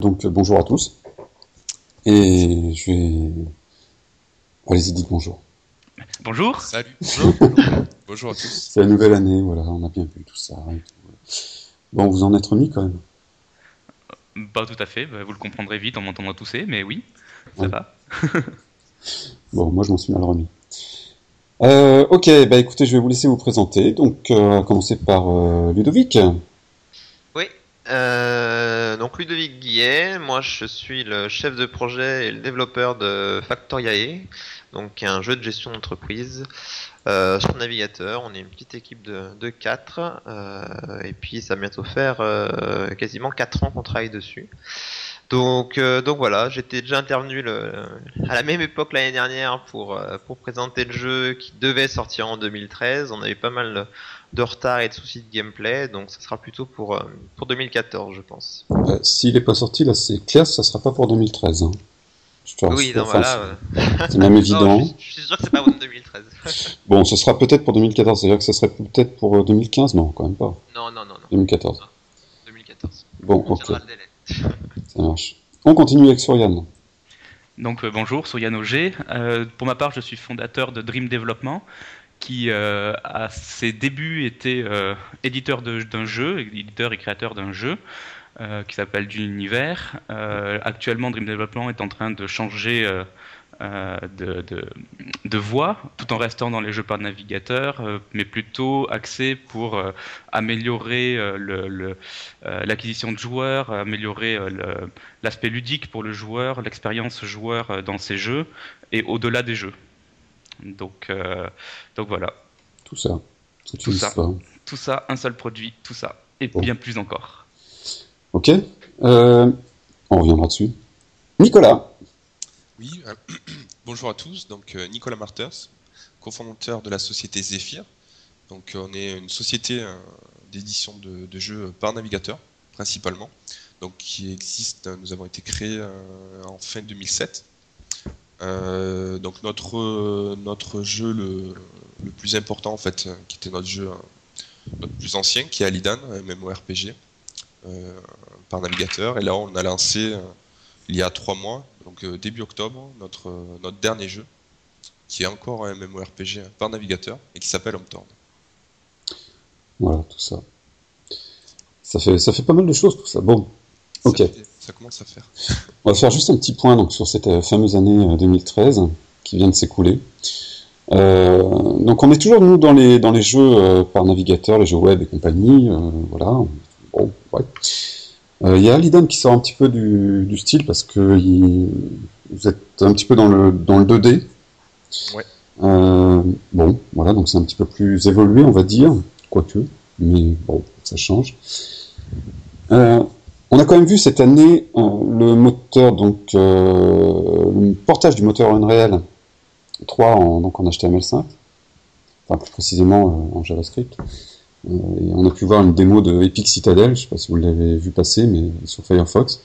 Donc euh, bonjour à tous. Et je vais... Allez-y, dites bonjour. Bonjour. Salut. Bonjour. bonjour à tous. C'est la nouvelle année, voilà, on a bien vu tout ça. et tout. Bon, vous en êtes remis quand même? Pas tout à fait, bah, vous le comprendrez vite en m'entendant tousser, mais oui, ça Ouais. va. Bon, moi je m'en suis mal remis. Euh, ok, bah écoutez, je vais vous laisser vous présenter. Donc, euh, commencer par euh, Ludovic. Oui, euh, donc Ludovic Guillet, moi je suis le chef de projet et le développeur de Factoriae, donc un jeu de gestion d'entreprise sur navigateur. On est une petite équipe de, de 4 et puis ça va bientôt faire quasiment 4 ans qu'on travaille dessus. Donc, euh, donc voilà, j'étais déjà intervenu le, à la même époque l'année dernière pour, euh, pour présenter le jeu qui devait sortir en 2013. On avait pas mal de retard et de soucis de gameplay, donc ça sera plutôt pour, euh, pour 2014, je pense. S'il n'est pas sorti, là c'est clair, ça sera pas pour 2013. Hein. Je Oui, non, voilà. c'est- même évident. non, je, je suis sûr que c'est pas pour 2013. Bon, ce sera peut-être pour 2014, c'est-à-dire que ce serait peut-être pour euh, 2015 Non, quand même pas. non, non, non, non. 2014. 2014. Bon, On ok, le délai. Ça marche. On continue avec Soriane. Donc euh, bonjour, Soyan Auger. Euh, pour ma part, je suis fondateur de Dream Development, qui euh, à ses débuts était éditeur d'un jeu, éditeur et créateur d'un jeu qui s'appelle Du Univers. Actuellement, Dream Development est en train de changer de, de, de voie, tout en restant dans les jeux par navigateur, euh, mais plutôt axé pour euh, améliorer euh, le- le, euh, l'acquisition de joueurs, améliorer euh, l'aspect ludique pour le joueur, l'expérience joueur euh, dans ces jeux et au-delà des jeux. Donc, euh, donc voilà, Tout ça. Tout ça. tout ça, un seul produit, tout ça, et Bon. bien plus encore. Ok. Euh, on reviendra dessus. Nicolas. Oui, euh, bonjour à tous. Donc euh, Nicolas Marters, cofondateur de la société Zephyr. Donc euh, on est une société d'édition de, jeux par navigateur principalement. Donc qui existe. Nous avons été créés en fin 2007. Euh, donc notre notre jeu le, le plus important en fait, qui était notre jeu notre plus ancien, qui est Alidan, MMORPG par navigateur. Et là on a lancé il y a trois mois, donc euh, début octobre, notre, euh, notre dernier jeu, qui est encore un MMORPG par navigateur et qui s'appelle Hometorn. Voilà, tout ça. Ça fait, ça fait pas mal de choses, tout ça. Bon, Ok. Ça, fait- ça commence à faire. on va faire juste un petit point donc, sur cette euh, fameuse année euh, 2013 qui vient de s'écouler. Euh, donc on est toujours nous dans les dans les jeux euh, par navigateur, les jeux web et compagnie, euh, voilà. Bon, ouais. Euh, Il y a Alidan qui sort un petit peu du, du style parce que il- vous êtes un petit peu dans le dans le 2D. Ouais. Euh, bon, voilà, donc c'est un petit peu plus évolué, on va dire, quoique, mais bon, ça change. Euh, on a quand même vu cette année euh, le moteur, donc euh, le portage du moteur Unreal 3 en, donc en HTML5, enfin plus précisément euh, en JavaScript. Euh, et on a pu voir une démo de Epic Citadel, je sais pas si vous l'avez vu passer, mais sur Firefox.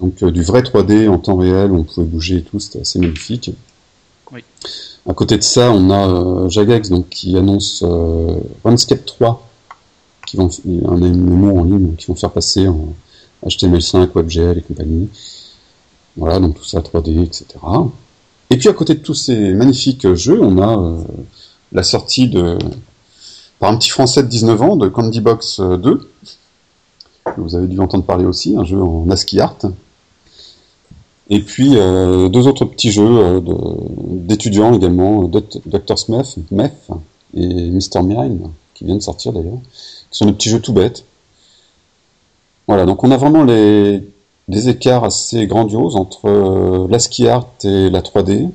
Donc euh, du vrai 3D en temps réel, où on pouvait bouger et tout, c'était assez magnifique. Oui. À côté de ça, on a euh, Jagex donc, qui annonce euh, RuneScape 3, qui vont, un MMO en ligne, qui vont faire passer en HTML5, WebGL et compagnie. Voilà, donc tout ça 3D, etc. Et puis à côté de tous ces magnifiques jeux, on a euh, la sortie de par un petit français de 19 ans de Candy Box 2. que Vous avez dû entendre parler aussi, un jeu en ASCII art. Et puis euh, deux autres petits jeux euh, d'étudiants également, Dr Smith, Meth et Mr Mime, qui viennent de sortir d'ailleurs, qui sont des petits jeux tout bêtes. Voilà, donc on a vraiment les, des écarts assez grandioses entre euh, l'ASCII art et la 3D.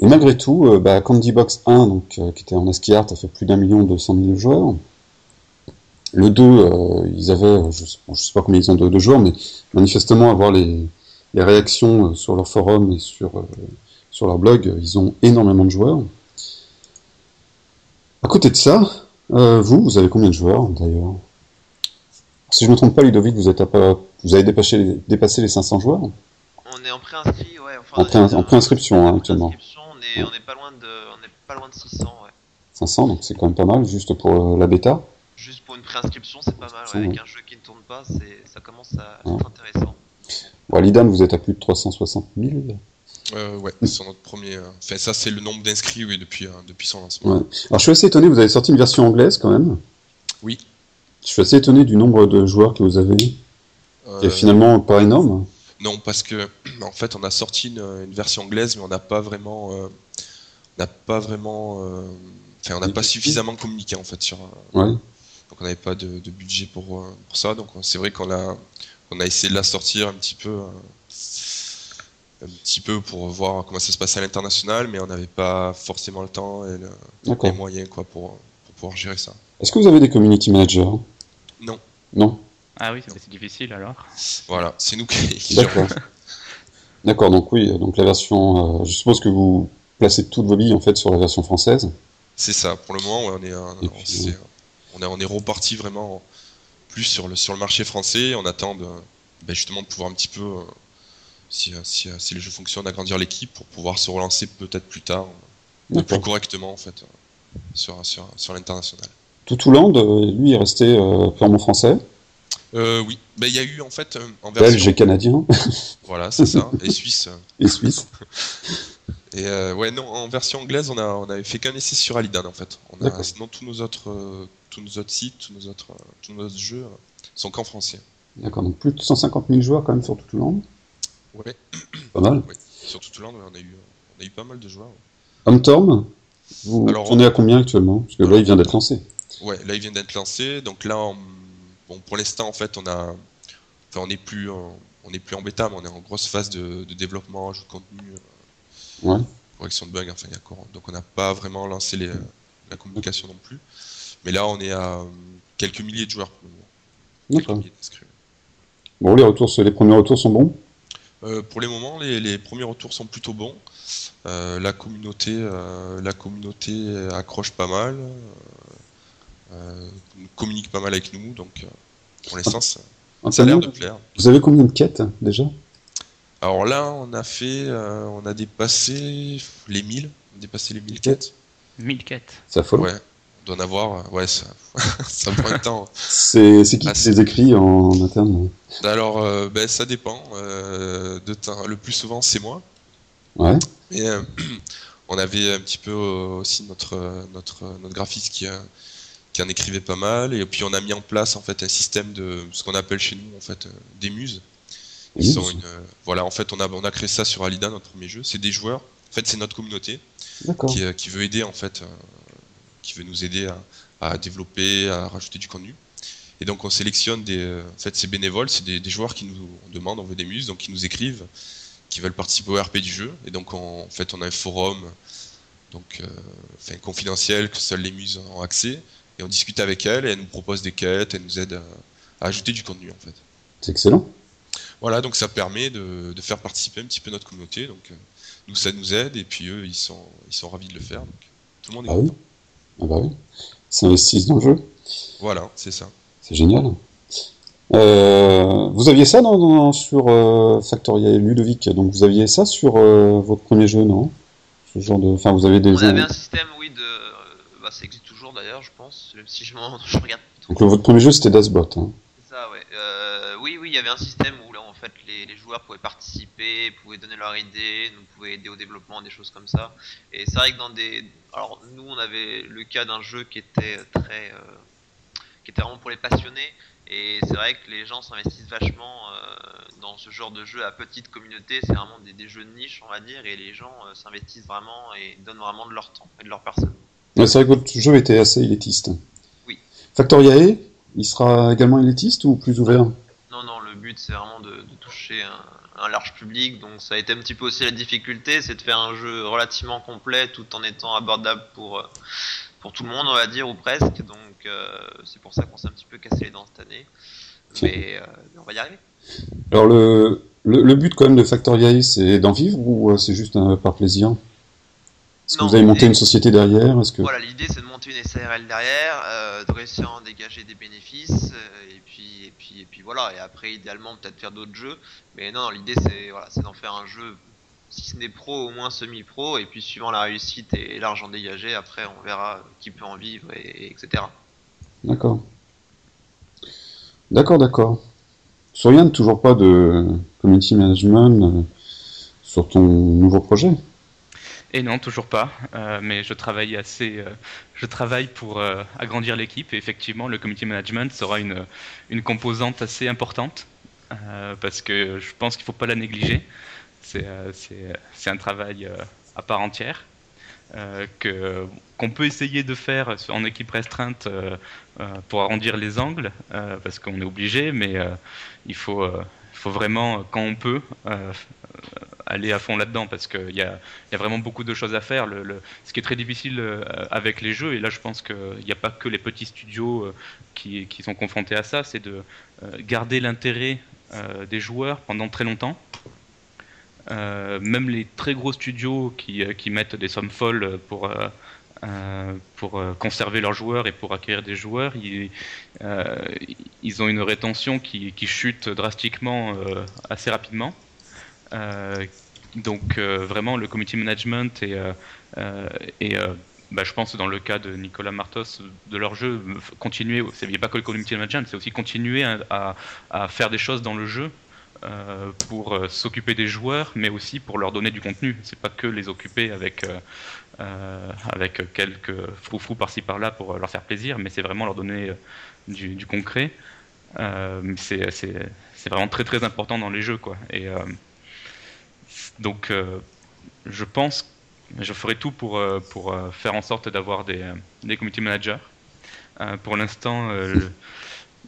Et malgré tout, euh, bah, Candy Box 1, donc, euh, qui était en ASCII art, a fait plus d'un million deux cent mille joueurs. Le 2, euh, ils avaient, je sais, bon, je sais pas combien ils ont de, de joueurs, mais manifestement, avoir les, les réactions euh, sur leur forum et sur, sur leur blog, ils ont énormément de joueurs. À côté de ça, vous, vous avez combien de joueurs d'ailleurs? Si je ne me trompe pas, Ludovic, vous, êtes à vous avez dépassé les, dépassé les 500 joueurs? On est en préinscrit, ouais. Enfin, En pré- en préinscription, hein, actuellement. Est, on est pas loin de, on est pas loin de 600, ouais. 500, donc c'est quand même pas mal, juste pour euh, la bêta. Juste pour une préinscription, c'est pas mal. C'est ouais. Avec un jeu qui ne tourne pas, c'est, ça commence à Ouais. être intéressant. Bon, l'IDAN, vous êtes à plus de 360 000. Euh, ouais, sur notre premier. euh, Enfin, ça, c'est le nombre d'inscrits, oui, depuis, euh, depuis son lancement. Ouais. Alors, je suis assez étonné, vous avez sorti une version anglaise quand même. Oui. Je suis assez étonné du nombre de joueurs que vous avez, qui est finalement pas énorme. Non, parce que en fait, on a sorti une, une version anglaise, mais on n'a pas vraiment, euh, n'a pas vraiment, euh, enfin, on n'a pas suffisamment communiqué en fait sur. euh, Ouais. donc, on n'avait pas de, de budget pour, euh, pour ça. Donc, on- c'est vrai qu'on a, on a essayé de la sortir un petit peu, euh, un petit peu pour voir comment ça se passait à l'international, mais on n'avait pas forcément le temps et le- les moyens quoi pour, pour pouvoir gérer ça. Est-ce que vous avez des community managers? Non, Non? Ah oui, c'est difficile alors. voilà, c'est nous qui. D'accord. D'accord, donc oui, donc la version. euh, je suppose que vous placez toutes vos billes en fait sur la version française. C'est ça. Pour le moment, ouais, on est, euh, Et on, puis, s'est- on est, on est reparti vraiment plus sur le sur le marché français. On attend de, ben, justement de pouvoir un petit peu, euh, si, euh, si, euh, si les jeux fonctionnent, agrandir l'équipe pour pouvoir se relancer peut-être plus tard, euh, plus correctement en fait, euh, sur sur sur l'international. Toutouland, euh, lui, est resté euh, purement français, Euh, oui, ben il y a eu en fait euh, en belge version, et canadien voilà, c'est ça, et suisse. euh, et suisse. Et euh, ouais, non, en version anglaise, on a on avait fait qu'un essai sur Alidan en fait. On a, sinon tous nos autres euh, tous nos autres sites, tous nos autres euh, tous nos autres jeux sont qu'en français. D'accord, donc plus de 150 000 joueurs quand même sur Toutouland. Ouais. Pas mal. Sur tout le monde, on a eu, on a eu pas mal de joueurs. Homtorm, vous Alors, tournez à combien actuellement? Parce que là, il vient d'être lancé. Ouais, là il vient d'être lancé, donc là, on- bon, pour l'instant en fait, on a, enfin, on n'est plus, en- on n'est plus en bêta, mais on est en grosse phase de, de développement, de contenu, Ouais. correction de bugs, enfin, il y a encore- donc on n'a pas vraiment lancé les, la communication non plus. Mais là, on est à euh, quelques milliers de joueurs pour le moment. Bon, les retours, les premiers retours sont bons? Euh, pour les moments, les, les premiers retours sont plutôt bons. Euh, la communauté, euh, la communauté accroche pas mal, euh, communique pas mal avec nous, donc euh, pour l'instant, ça, a l'air de plaire. Vous avez combien de quêtes déjà? Alors là, on a fait, euh, on a dépassé les 1000, on a dépassé les 1000 quêtes. 1000 quêtes. Ça folle. Ouais, on doit en avoir, ouais, ça, ça prend un temps. C'est qui Ah, qui les écrit en interne Alors, euh, ben, ça dépend. euh, de temps. Le plus souvent, c'est moi. Ouais. Et euh, on avait un petit peu euh, aussi notre euh, notre euh, notre graphiste qui qui en écrivait pas mal et puis on a mis en place en fait un système de ce qu'on appelle chez nous en fait euh, des muses. Muses sont une, euh, voilà en fait on a on a créé ça sur Alida notre premier jeu. C'est des joueurs. En fait c'est notre communauté qui, euh, qui veut aider en fait euh, qui veut nous aider à, à développer à rajouter du contenu. Et donc on sélectionne des euh, en fait c'est bénévoles, c'est des, des joueurs qui nous demandent on veut des muses donc qui nous écrivent qui veulent participer au RP du jeu. Et donc, on- en fait, on a un forum donc, euh, enfin, confidentiel que seules les muses ont accès. Et on discute avec elles et elles nous proposent des quêtes, elles nous aident à, à ajouter du contenu, en fait. C'est excellent. Voilà, donc ça permet de, de faire participer un petit peu notre communauté. Donc, euh, nous, ça nous aide et puis eux, ils sont, ils sont ravis de le faire. Donc, tout le monde est Ah oui. Ah bah oui. Ils s'investissent dans le jeu. Voilà, c'est ça. C'est génial. Euh, vous aviez ça dans, dans- sur euh, Factoria et Ludovic, donc vous aviez ça sur euh, votre premier jeu, non? Ce genre de, enfin, vous avez des. On avait un système, oui, de. Bah, ça existe toujours d'ailleurs, je pense. Même si je, je regarde. Donc votre premier jeu c'était Dasbot. Hein. C'est ça, ouais. Euh, oui, oui, il y avait un système où fait, les, les joueurs pouvaient participer, pouvaient donner leur idée, nous pouvaient aider au développement, des choses comme ça. Et c'est vrai que dans des, alors nous, on avait le cas d'un jeu qui était très, euh, qui était vraiment pour les passionnés. Et c'est vrai que les gens s'investissent vachement euh, dans ce genre de jeu à petite communauté. C'est vraiment des, des jeux de niche, on va dire, et les gens euh, s'investissent vraiment et donnent vraiment de leur temps et de leur personne. Ouais, c'est vrai que votre jeu était assez élitiste. Oui. Factoriae, il sera également élitiste ou plus ouvert? Non, non, le but c'est vraiment de, de toucher un, un large public, donc ça a été un petit peu aussi la difficulté, c'est de faire un jeu relativement complet tout en étant abordable pour, euh, pour tout le monde, on va dire, ou presque, donc euh, c'est pour ça qu'on s'est un petit peu cassé les dents cette année, mais euh, on va y arriver. Alors le, le, le but quand même de Factoriae, c'est d'en vivre ou c'est juste un, par plaisir? Est-ce que Non, vous avez monté une société derrière? Que Voilà, l'idée c'est de monter une SARL derrière, euh, de réussir à en dégager des bénéfices, euh, et puis et puis et puis voilà, et après idéalement peut-être faire d'autres jeux, mais non, l'idée c'est voilà, d'en faire un jeu, si ce n'est pro, au moins semi-pro, et puis suivant la réussite et l'argent dégagé, après on verra qui peut en vivre, et, et etc. D'accord. D'accord, d'accord. Sur Yann, toujours pas de community management euh, sur ton nouveau projet? Et non, toujours pas. Euh, mais je travaille euh, pour euh, agrandir l'équipe et effectivement, le community management sera une, une composante assez importante parce que je pense qu'il ne faut pas la négliger. C'est un travail à part entière. qu'on peut essayer de faire en équipe restreinte pour arrondir les angles parce qu'on est obligé mais il faut faut vraiment quand on peut euh, aller à fond là-dedans parce qu'il y a, vraiment beaucoup de choses à faire. Ce qui est très difficile euh, avec les jeux, et là je pense qu'il n'y a pas que les petits studios euh, qui, sont confrontés à ça, c'est de euh, garder l'intérêt euh, des joueurs pendant très longtemps. Euh, même les très gros studios qui, euh, mettent des sommes folles pour, euh, euh, pour euh, conserver leurs joueurs et pour acquérir des joueurs, ils, euh, ont une rétention qui, chute drastiquement euh, assez rapidement. Euh, donc euh, vraiment le community management et, euh, euh, euh, bah, je pense dans le cas de Nicolas Martos de leur jeu euh, continuer il n'y a pas que le community management c'est aussi continuer à, faire des choses dans le jeu euh, pour euh, s'occuper des joueurs mais aussi pour leur donner du contenu c'est pas que les occuper avec euh, euh, avec quelques froufrous par-ci par-là pour euh, leur faire plaisir mais c'est vraiment leur donner euh, du, du concret Euh, c'est vraiment très très important dans les jeux quoi et euh, donc, euh, je pense, je ferai tout pour, euh, pour euh, faire en sorte d'avoir des, euh, des community managers. Euh, pour l'instant, euh,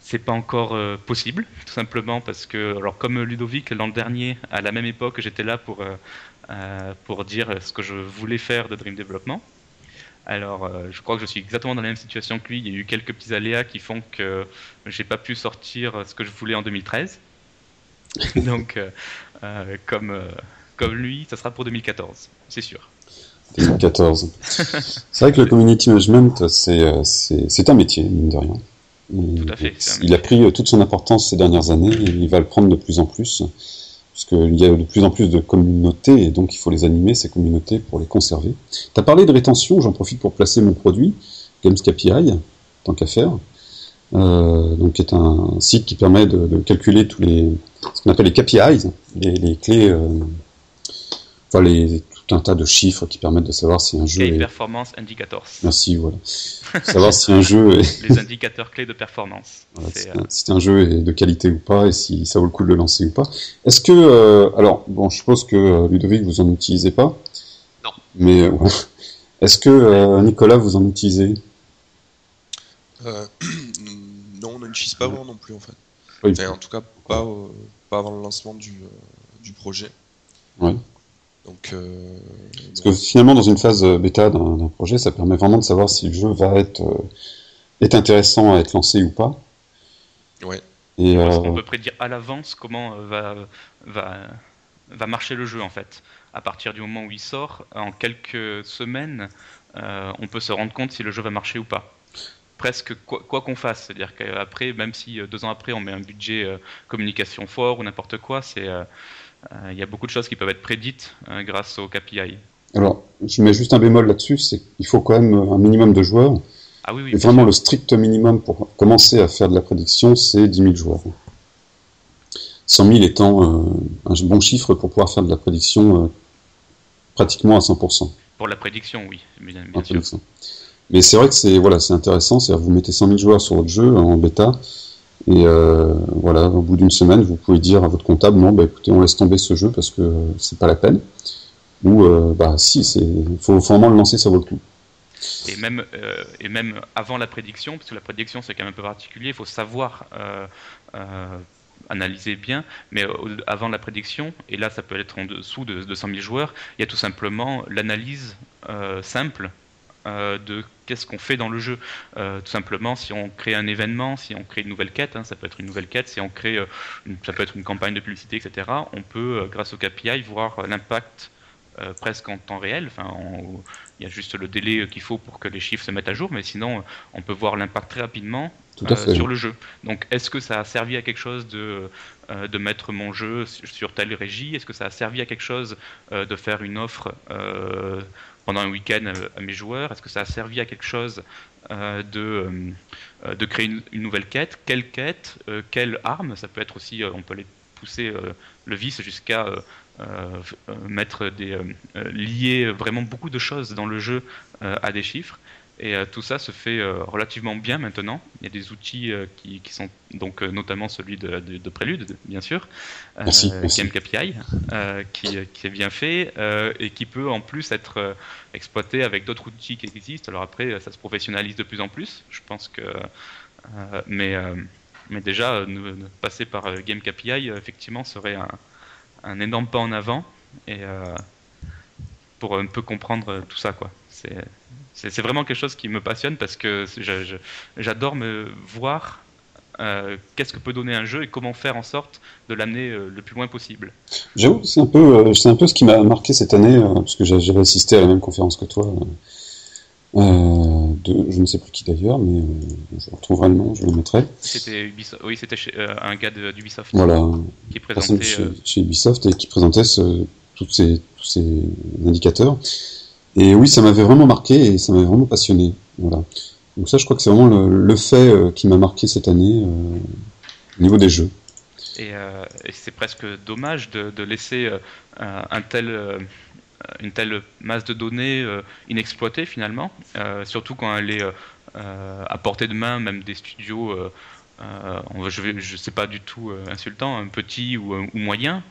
c'est pas encore euh, possible, tout simplement parce que, alors comme Ludovic l'an dernier, à la même époque, j'étais là pour, euh, euh, pour dire ce que je voulais faire de Dream Development. Alors, euh, je crois que je suis exactement dans la même situation que lui. Il y a eu quelques petits aléas qui font que j'ai pas pu sortir ce que je voulais en 2013. Donc, euh, euh, comme, euh, comme lui, ça sera pour 2014, c'est sûr. 2014. c'est vrai que le community management, c'est euh, un métier, mine de rien. Tout à fait, il a pris euh, toute son importance ces dernières années et il va le prendre de plus en plus, puisqu'il y a de plus en plus de communautés et donc il faut les animer, ces communautés, pour les conserver. Tu as parlé de rétention, j'en profite pour placer mon produit, Games KPI, tant qu'à faire, euh, donc qui est un site qui permet de, calculer tous les, ce qu'on appelle les KPIs, les, les clés, euh, enfin les, tout un tas de chiffres qui permettent de savoir si un jeu Key est... Performance Indicators, Merci, voilà. savoir si un jeu est, les indicateurs clés de performance. voilà, C'est, si, euh, un- si un jeu est de qualité ou pas et si ça vaut le coup de le lancer ou pas. Est-ce que, euh, alors, bon, je suppose que euh, Ludovic vous en utilisez pas. Non. Mais euh, ouais. est-ce que euh, Nicolas vous en utilisez? Euh, non, on n'utilise pas vraiment non plus en fait. Oui. Enfin, en tout cas, pas, pas avant le lancement du, euh, du projet. Ouais. Donc, euh, Parce que finalement, dans une phase euh, bêta d'un projet, ça permet vraiment de savoir si le jeu va être euh, est intéressant à être lancé ou pas. ouais. Et Parce euh, qu'on peut prédire à l'avance comment va, va, va marcher le jeu en fait. À partir du moment où il sort, en quelques semaines, euh, on peut se rendre compte si le jeu va marcher ou pas. Presque quoi qu'on fasse, c'est-à-dire qu'après, même si deux ans après on met un budget euh, communication fort ou n'importe quoi, c'est il y a beaucoup de choses qui peuvent être prédites euh, grâce au KPI. alors, je mets juste un bémol là-dessus, c'est qu'il faut quand même un minimum de joueurs. Ah oui, oui. Et vraiment, sûr. le strict minimum pour commencer à faire de la prédiction, c'est 10 000 joueurs. 100 000 étant euh, un bon chiffre pour pouvoir faire de la prédiction euh, pratiquement à 100%. Pour la prédiction, oui, bien, bien en sûr. prédiction. Mais c'est vrai que c'est voilà, c'est intéressant, c'est vous mettez 100 000 joueurs sur votre jeu en bêta, et euh, voilà, au bout d'une semaine, vous pouvez dire à votre comptable, non, bah écoutez, on laisse tomber ce jeu parce que c'est pas la peine. Ou euh, bah si, c'est faut, vraiment le lancer, ça vaut le coup. Et même, euh, et même avant la prédiction, parce que la prédiction c'est quand même un peu particulier, il faut savoir analyser bien, mais avant la prédiction, et là ça peut être en dessous de, de 100 000 joueurs, il y a tout simplement l'analyse simple euh, de qu'est-ce qu'on fait dans le jeu. Euh, tout simplement, si on crée un événement, si on crée une nouvelle quête, hein, ça peut être une nouvelle quête, si on crée, euh, une- ça peut être une campagne de publicité, etc., on peut, grâce au KPI, voir l'impact euh, presque en temps réel. Enfin, en- il y a juste le délai qu'il faut pour que les chiffres se mettent à jour, mais sinon, on peut voir l'impact très rapidement euh, sur le jeu. Donc, est-ce que ça a servi à quelque chose de, euh, de mettre mon jeu sur telle régie? Est-ce que ça a servi à quelque chose euh, de faire une offre pendant un week-end à, à mes joueurs? Est-ce que ça a servi à quelque chose de, de créer une, nouvelle quête? Quelle quête Quelle arme? Ça peut être aussi, on peut les pousser le vice jusqu'à mettre des lier vraiment beaucoup de choses dans le jeu à des chiffres. Et euh, tout ça se fait euh, relativement bien maintenant. Il y a des outils euh, qui, qui, sont donc notamment celui de, de, de, Prélude, bien sûr, merci, KPI, qui, qui, est bien fait et qui peut en plus être exploité avec d'autres outils qui existent. Alors après, ça se professionnalise de plus en plus. Je pense que, mais mais déjà, passer par Game KPI, effectivement, serait un, un, énorme pas en avant et pour un peu comprendre tout ça, quoi. C'est vraiment quelque chose qui me passionne parce que j'adore me voir euh, qu'est-ce que peut donner un jeu et comment faire en sorte de l'amener euh, le plus loin possible. J'avoue, c'est un peu, euh, c'est un peu ce qui m'a marqué cette année parce que j'avais assisté à la même conférence que toi. de, je ne sais plus qui d'ailleurs, mais je retrouverai le nom, je le mettrai. C'était oui, c'était un gars d'Ubisoft. Voilà, qui présentait chez, Ubisoft et qui présentait ce, toutes ces, tous ces indicateurs. Et oui, ça m'avait vraiment marqué et ça m'avait vraiment passionné. Voilà. Donc ça, je crois que c'est vraiment le, fait euh, qui m'a marqué cette année euh, au niveau des jeux. Et, euh, c'est presque dommage de, laisser une telle masse de données inexploitée finalement, surtout quand elle est à portée de main, même des studios. je ne sais pas du tout insultant, un petit ou, ou moyen,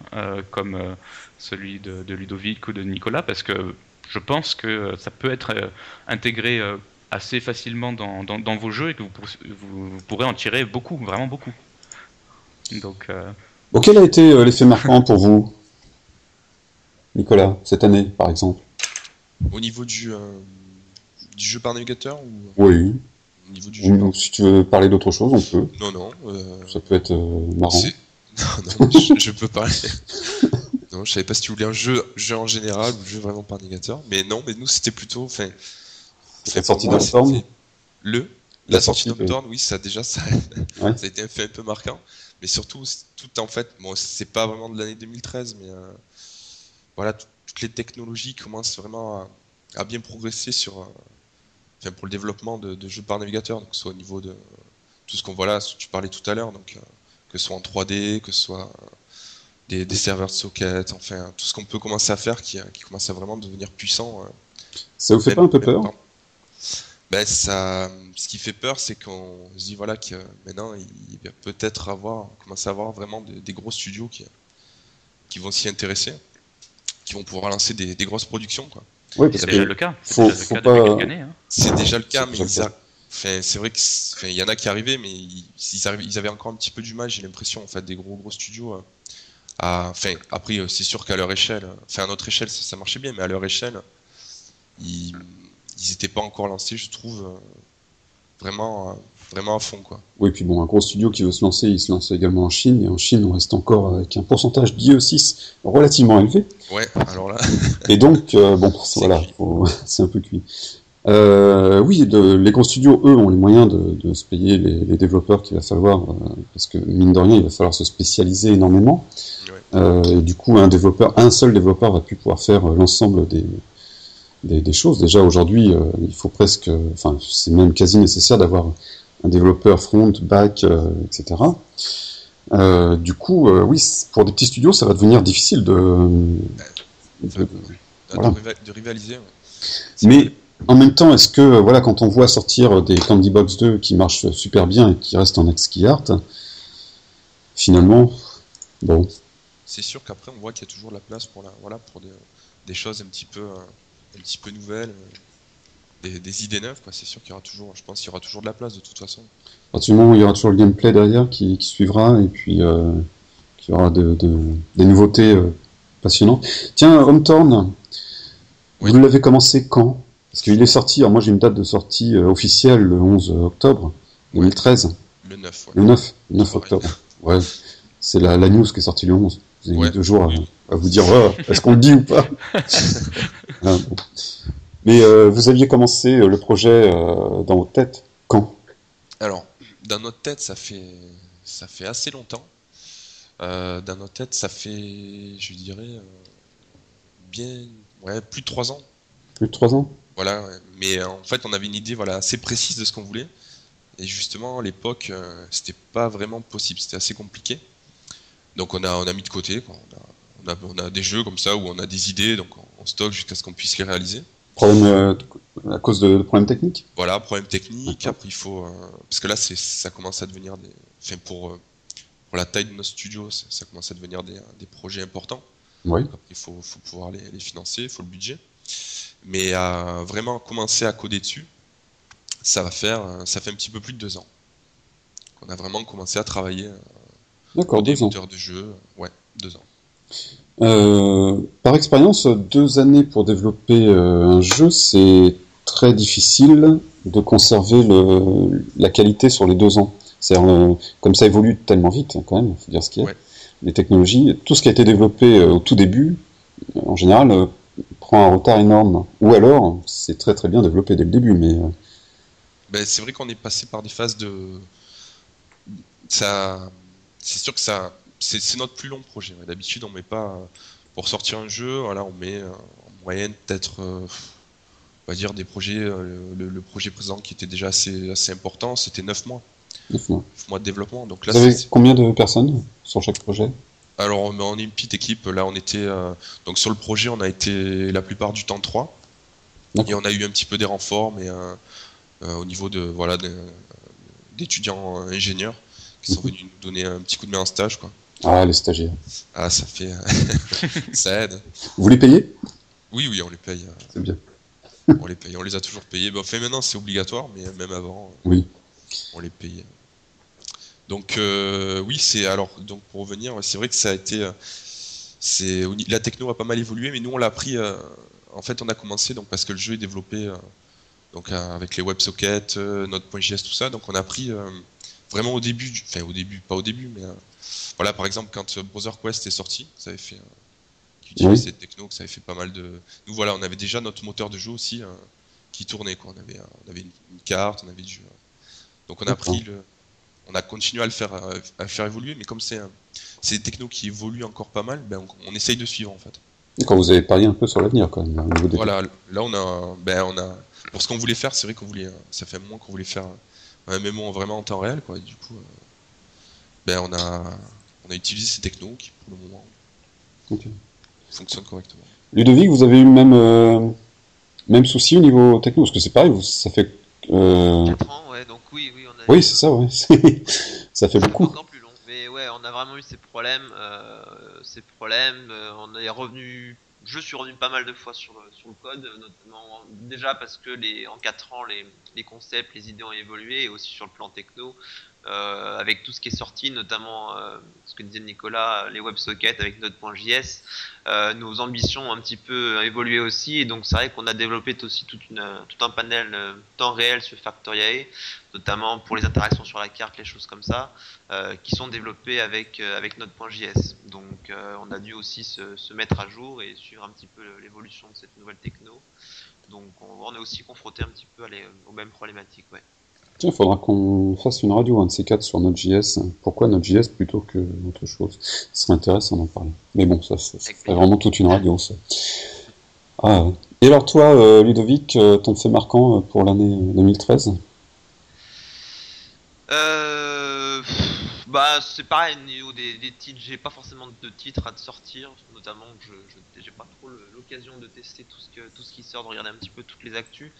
comme celui de, de, Ludovic ou de Nicolas, parce que je pense que ça peut être euh, intégré euh, assez facilement dans, dans, vos jeux et que vous, vous, pourrez en tirer beaucoup, vraiment beaucoup. Donc, euh, bon, quel a été l'effet marquant pour vous, Nicolas, cette année, par exemple? Au niveau du, du jeu par navigateur ou... Oui. Au niveau du jeu si tu veux parler d'autre chose, on peut. Non, non. Ça peut être marrant. Non, non, je, je, peux parler. Non, je savais pas si tu voulais un jeu, jeu en général ou un jeu vraiment par navigateur. Mais non, mais nous c'était plutôt. Enfin, la sortie d'Hawthorne Le La, sortie d'Hawthorne, oui, ça déjà, ça, ça, a été un fait un peu marquant. Mais surtout, tout en fait, bon, c'est pas vraiment de l'année 2013, mais euh, voilà, toutes les technologies commencent vraiment à, bien progresser sur. Euh, enfin, pour le développement de, jeux par navigateur, donc soit au niveau de tout ce qu'on voit là, ce que tu parlais tout à l'heure, donc euh, que ce soit en 3D, que ce soit des, serveurs de socket, enfin tout ce qu'on peut commencer à faire qui, qui, commence à vraiment devenir puissant. Euh, ça vous fait pas un peu peur? Ben, ça, ce qui fait peur, c'est qu'on se dit voilà que maintenant il va peut-être avoir, commencer à avoir vraiment des, gros studios qui, qui vont s'y intéresser, qui vont pouvoir lancer des, grosses productions. Quoi. Oui, c'est déjà le cas. C'est déjà, le cas hein. C'est déjà le cas, mais c'est vrai qu'il y en a qui arrivaient, mais ils, ils, avaient encore un petit peu du mal, j'ai l'impression, en fait, des gros gros studios. Euh, enfin, après, euh, c'est sûr qu'à leur échelle, enfin à notre échelle, ça, marchait bien, mais à leur échelle, ils n'étaient pas encore lancés, je trouve, euh, vraiment, euh, vraiment à fond, quoi. Oui, puis bon, un gros studio qui veut se lancer, il se lance également en Chine, et en Chine, on reste encore avec un pourcentage d'IE6 relativement élevé. Ouais, alors là. et donc, bon, voilà, c'est un peu cuit. Euh, oui, de, les gros studios, eux, ont les moyens de, de se payer les, les développeurs qu'il va falloir, parce que mine de rien, il va falloir se spécialiser énormément. Euh, et du coup, un développeur, un seul développeur va plus pouvoir faire euh, l'ensemble des, des, des, choses. Déjà aujourd'hui, euh, il faut presque, enfin, c'est même quasi nécessaire d'avoir un développeur front, back, etc. du coup, oui, pour des petits studios, ça va devenir difficile de, de, de, rivaliser. Mais en même temps, est-ce que, voilà, quand on voit sortir des Candy Box 2 qui marchent super bien et qui restent en XKey art, finalement, bon, c'est sûr qu'après on voit qu'il y a toujours la place pour la, voilà pour des, choses un petit peu euh, un petit peu nouvelles euh, des, idées neuves quoi. C'est sûr qu'il y aura toujours je pense qu'il y aura toujours de la place de toute façon. À partir du moment où il y aura toujours le gameplay derrière qui, suivra et puis euh, qu'il y aura de, des nouveautés passionnantes. Tiens Hometorn vous l'avez commencé quand? Parce qu'il est sorti alors moi j'ai une date de sortie officielle le 11 octobre 2013 le 9 le 9 9 octobre. Ouais c'est la, la news qui est sortie le 11 vous avez mis deux jours à, vous dire oh, est-ce qu'on le dit ou pas. Ah, Mais euh, vous aviez commencé euh, le projet euh, dans votre tête. Quand? Alors, dans notre tête, ça fait ça fait assez longtemps. dans notre tête, ça fait, je dirais, bien, ouais, plus de trois ans. Plus de trois ans? Voilà, mais en fait, on avait une idée voilà assez précise de ce qu'on voulait. Et justement, à l'époque, c'était pas vraiment possible, c'était assez compliqué. Donc on a, on a mis de côté. On, a, on, a, des jeux comme ça où on a des idées, donc on, stocke jusqu'à ce qu'on puisse les réaliser. Problème euh, à cause de, problèmes techniques? Voilà, problème technique. Après, il faut euh, parce que là, ça commence à devenir des, enfin pour, euh, pour la taille de nos studios, ça, commence à devenir des, des projets importants. Oui. Après, il faut, faut pouvoir les, les, financer, il faut le budget. Mais à vraiment commencer à coder dessus, ça va faire, ça fait un petit peu plus de deux ans qu'on a vraiment commencé à travailler D'accord, deux ans. de jeu, ouais, deux ans. Euh, par expérience, deux années pour développer euh, un jeu, c'est très difficile de conserver le, la qualité sur les deux ans. cest euh, comme ça évolue tellement vite, hein, quand même, faut dire ce qu'il y a. Les technologies, tout ce qui a été développé au tout début, en général, prend un retard énorme. Ou alors, c'est très très bien développé dès le début, mais. Ben, c'est vrai qu'on est passé par des phases de. Ça c'est sûr que ça, c'est notre plus long projet. D'habitude, on met pas pour sortir un jeu, voilà, on met euh, en moyenne peut-être, euh, on va dire des projets. Euh, le, projet présent qui était déjà assez, assez important, c'était 9 mois. 9 mois. mois de développement. Donc là, Vous avez combien de personnes sur chaque projet? Alors, on est une petite équipe. Là, on était donc sur le projet, on a été la plupart du temps 3 et on a eu un petit peu des renforts, mais au niveau de voilà d'étudiants ingénieurs qui sont venus nous donner un petit coup de main en stage. Quoi. Ah, les stagiaires. Ah, ça fait. ça aide. Vous les payez? Oui, oui, on les paye. C'est bien. on les paye, on les a toujours payés. Bon, fait maintenant, c'est obligatoire, mais même avant, oui. on les payait. Donc, euh, oui, c'est. Alors, donc pour revenir, c'est vrai que ça a été. Euh, c'est la techno a pas mal évolué, mais nous, on l'a pris. Euh, en fait, on a commencé donc parce que le jeu est développé donc avec les WebSockets, Node.js, tout ça. Donc, on a pris vraiment au début, enfin au début, pas au début, mais voilà, par exemple, quand Browser Quest est sorti, ça avait fait, qui utilisait cette techno, que ça avait fait pas mal de. Nous voilà, on avait déjà notre moteur de jeu aussi qui tournait, quoi. On avait, on avait une, carte, on avait du jeu. Donc on a pris le, on a continué à le faire, à faire évoluer, mais comme c'est, c'est des technos qui évoluent encore pas mal, ben on, essaye de suivre en fait. Quand vous avez parié un peu sur l'avenir, quand même. Voilà, là on a, ben on a, pour ce qu'on voulait faire, c'est vrai qu'on voulait, ça fait un moment qu'on voulait faire un MMO vraiment en temps réel, quoi. du coup, euh, ben on a, on a utilisé ces technos qui, pour le moment, fonctionnent correctement. Ludovic, vous avez eu le même, euh, même souci au niveau techno Parce que c'est pareil, ça fait. Euh... 4 ans, ouais, donc oui, c'est ça, ouais. ça fait beaucoup. plus long. Mais ouais, on a vraiment eu ces problèmes. Euh, ces problèmes, on est revenu je suis revenu pas mal de fois sur, sur le code, notamment déjà parce que les, en 4 ans, les, les concepts, les idées ont évolué, et aussi sur le plan techno, euh, avec tout ce qui est sorti, notamment euh, ce que disait Nicolas, les WebSockets avec Node.js, euh, nos ambitions ont un petit peu évolué aussi, et donc c'est vrai qu'on a développé aussi tout un panel euh, temps réel sur Factoriae, notamment pour les interactions sur la carte, les choses comme ça, qui sont développées avec, avec Node.js. Donc on a dû aussi se, mettre à jour et suivre un petit peu l'évolution de cette nouvelle techno. Donc on, est aussi confronté un petit peu aux mêmes problématiques. Tiens, faudra qu'on fasse une radio, un de ces quatre, sur Node.js. Pourquoi Node.js plutôt que autre chose? Ce serait intéressant d'en parler. Mais bon, ça, c'est vraiment toute une radio, ça. Ah, Et alors toi, euh, Ludovic, euh, ton fait marquant euh, pour l'année 2013 euh, bah c'est pareil au niveau des, titres, j'ai pas forcément de titres à te sortir, notamment je j'ai pas trop l'occasion de tester tout ce que tout ce qui sort, de regarder un petit peu toutes les actus.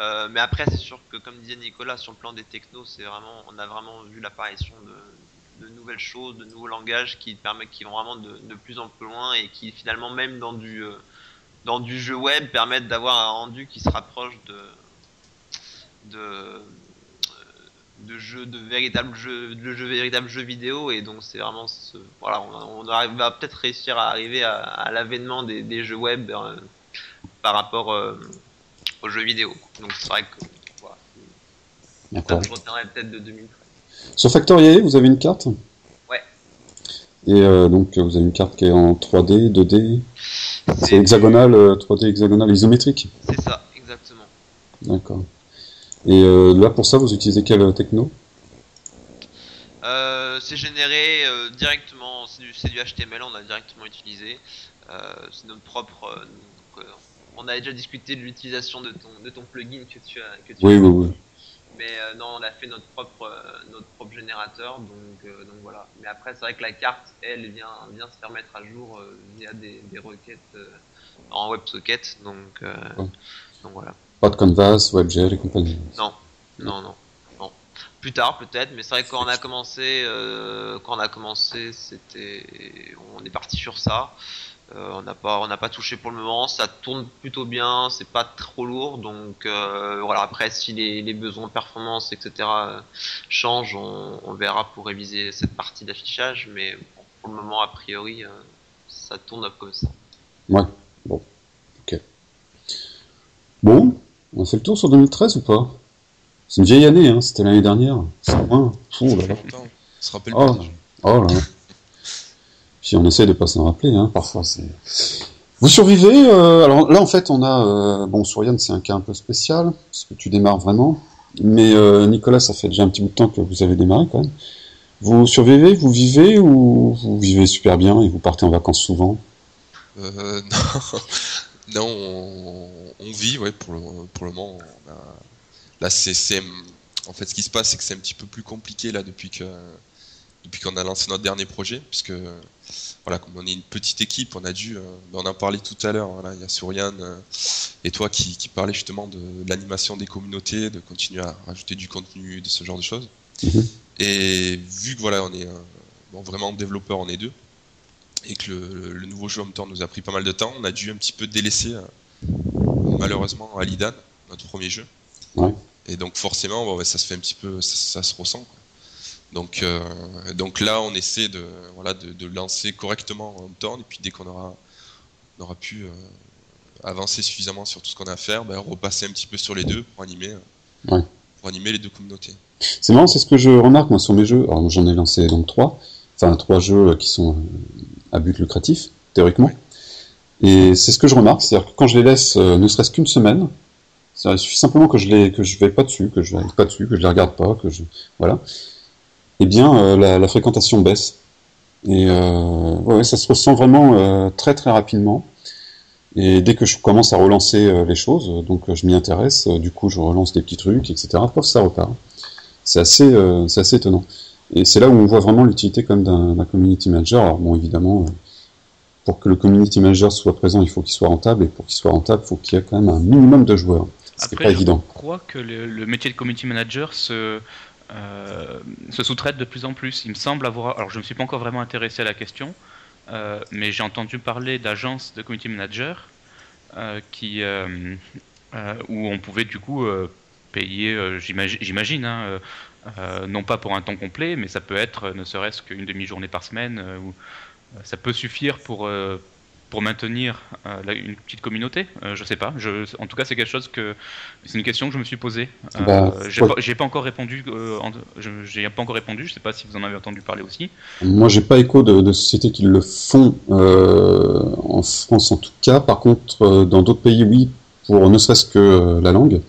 Euh, mais après c'est sûr que comme disait Nicolas sur le plan des technos, vraiment on a vraiment vu l'apparition de, de, nouvelles choses, de nouveaux langages qui permettent qui vont vraiment de, de, plus en plus loin et qui finalement même dans du euh, dans du jeu web permettent d'avoir un rendu qui se rapproche de de jeux de véritables jeux de jeux véritables jeux vidéo et donc c'est vraiment ce, voilà on, on va peut-être réussir à arriver à, à l'avènement des, des, jeux web euh, par rapport euh, aux jeux vidéo. Donc c'est vrai que voilà, ça je retiendrai peut-être de 2013 sur Factoriae vous avez une carte? Ouais. Et euh, donc vous avez une carte qui est en 3D 2D c'est hexagonal 3D hexagonal isométrique? C'est ça exactement. D'accord et euh, là, pour ça, vous utilisez quelle euh, techno? Euh, C'est généré euh, directement, c'est du, du, HTML, on a directement utilisé. C'est notre propre. Donc, on avait déjà discuté de l'utilisation de ton, de ton plugin que tu as. Que tu Oui, as oui, oui. Mais non, on a fait notre propre, notre propre générateur, donc, donc voilà. Mais après, c'est vrai que la carte, elle, vient, vient se faire mettre à jour via des, des requêtes en WebSocket, donc, donc voilà. Pas de Canvas, WebGL et compagnie. Non, non, non. Plus tard peut-être, mais c'est vrai que quand on a commencé, euh, quand on a commencé, c'était, on est parti sur ça. Euh, on n'a pas, on n'a pas touché pour le moment. Ça tourne plutôt bien, c'est pas trop lourd, donc euh, voilà. Après, si les, les besoins de performance, etc. changent, on, on verra pour réviser cette partie d'affichage. Mais bon, pour le moment, a priori, ça tourne comme ça. Ouais, bon. Ok. Bon, on a fait le tour sur 2013 ou pas? C'est une vieille année, hein, c'était l'année dernière. C'est loin. Là là. se rappelle Oh, pas. oh là là. Puis on essaie de pas s'en rappeler, hein, parfois c'est... Vous survivez euh, Alors là, en fait, on a... euh, bon, sur Yann, c'est un cas un peu spécial, parce que tu démarres vraiment. Mais euh, Nicolas, ça fait déjà un petit bout de temps que vous avez démarré, quand même. Vous survivez, vous vivez, ou vous vivez super bien et vous partez en vacances souvent? Euh, non, non on, on vit, ouais, pour le, pour le moment. on a- Là, c'est, en fait, ce qui se passe, c'est que c'est un petit peu plus compliqué là depuis que depuis qu'on a lancé notre dernier projet, puisque voilà, comme on est une petite équipe, on a dû, euh, on en parlait tout à l'heure. Voilà, il y a Souriane euh, et toi qui, qui parlait justement de, de l'animation des communautés, de continuer à rajouter du contenu, de ce genre de choses. Mhm. Et vu que voilà, on est euh, bon, vraiment développeur, on est deux et que le, nouveau jeu temps nous a pris pas mal de temps, on a dû un petit peu délaisser euh, malheureusement Alidan, notre premier jeu. Ouais. Et donc forcément, bon, ça se fait un petit peu, ça, ça se ressent. quoi. Donc, euh, donc là, on essaie de, voilà, de, de lancer correctement temps, et puis dès qu'on aura, on aura pu euh, avancer suffisamment sur tout ce qu'on a à faire, ben, repasser un petit peu sur les deux pour animer, Ouais. pour animer les deux communautés. C'est marrant, c'est ce que je remarque moi sur mes jeux. Alors j'en ai lancé donc trois, enfin trois jeux qui sont à but lucratif théoriquement. Et c'est ce que je remarque, c'est-à-dire que quand je les laisse euh, ne serait-ce qu'une semaine, ça suffit simplement que je les que je vais pas dessus, que je n'arrive pas dessus, que je les regarde pas, que je voilà. Eh bien euh, la, la fréquentation baisse. Et euh, ouais, ça se ressent vraiment euh, très très rapidement. Et dès que je commence à relancer euh, les choses, euh, donc je m'y intéresse, du coup je relance des petits trucs, etc. Pof, ça repart. C'est assez, c'est assez étonnant. Et c'est là où on voit vraiment l'utilité comme d'un community manager. Alors bon, évidemment, euh, pour que le community manager soit présent, il faut qu'il soit rentable, et pour qu'il soit rentable, il faut qu'il y ait quand même un minimum de joueurs. Ce qui n'est Après, pas je évident. crois que le, le métier de community manager se, euh, se sous-traite de plus en plus. Il me semble avoir. Alors, je ne me suis pas encore vraiment intéressé à la question, euh, mais j'ai entendu parler d'agences de community manager euh, qui, où on pouvait du coup payer, euh, j'imagi- j'imagine, hein, euh, euh, non pas pour un temps complet, mais ça peut être ne serait-ce qu'une demi-journée par semaine, ou ça peut suffire pour. pour maintenir euh, la- une petite communauté, euh, je sais pas. Je, en tout cas, c'est quelque chose que c'est une question que je me suis posée. Euh, Bah, j'ai ouais. pas, encore répondu. en- je- j'ai pas encore répondu. Je sais pas si vous en avez entendu parler aussi. Moi, j'ai pas écho de, de sociétés qui le font en France en tout cas. Par contre, dans d'autres pays, oui, pour ne serait-ce que la langue.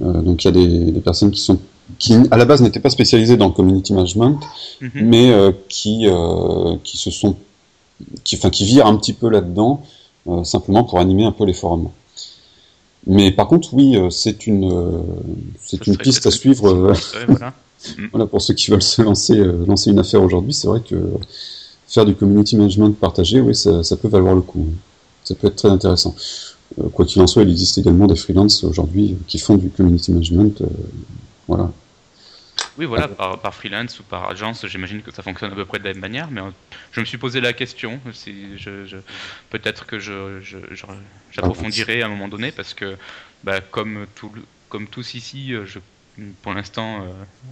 Euh, donc, il y a des, des personnes qui sont qui à la base n'étaient pas spécialisées dans le community management, Mhm. mais euh, qui euh, qui se sont qui enfin qui virent un petit peu là-dedans euh, simplement pour animer un peu les forums. Mais par contre, oui, euh, c'est une euh, c'est une piste à suivre. euh, Ouais, voilà. voilà, pour ceux qui veulent se lancer, lancer une affaire aujourd'hui, c'est vrai que faire du community management partagé, oui, ça, ça peut valoir le coup. Ça peut être très intéressant. Euh, quoi qu'il en soit, il existe également des freelances aujourd'hui qui font du community management. euh, voilà. Oui, voilà, par, par freelance ou par agence, j'imagine que ça fonctionne à peu près de la même manière, mais euh, je me suis posé la question. Si je, je- Peut-être que je- j'approfondirai à un moment donné, parce que, bah, comme, tout, le- comme tous ici, pour l'instant,